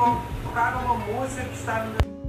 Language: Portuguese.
colocar uma música que está no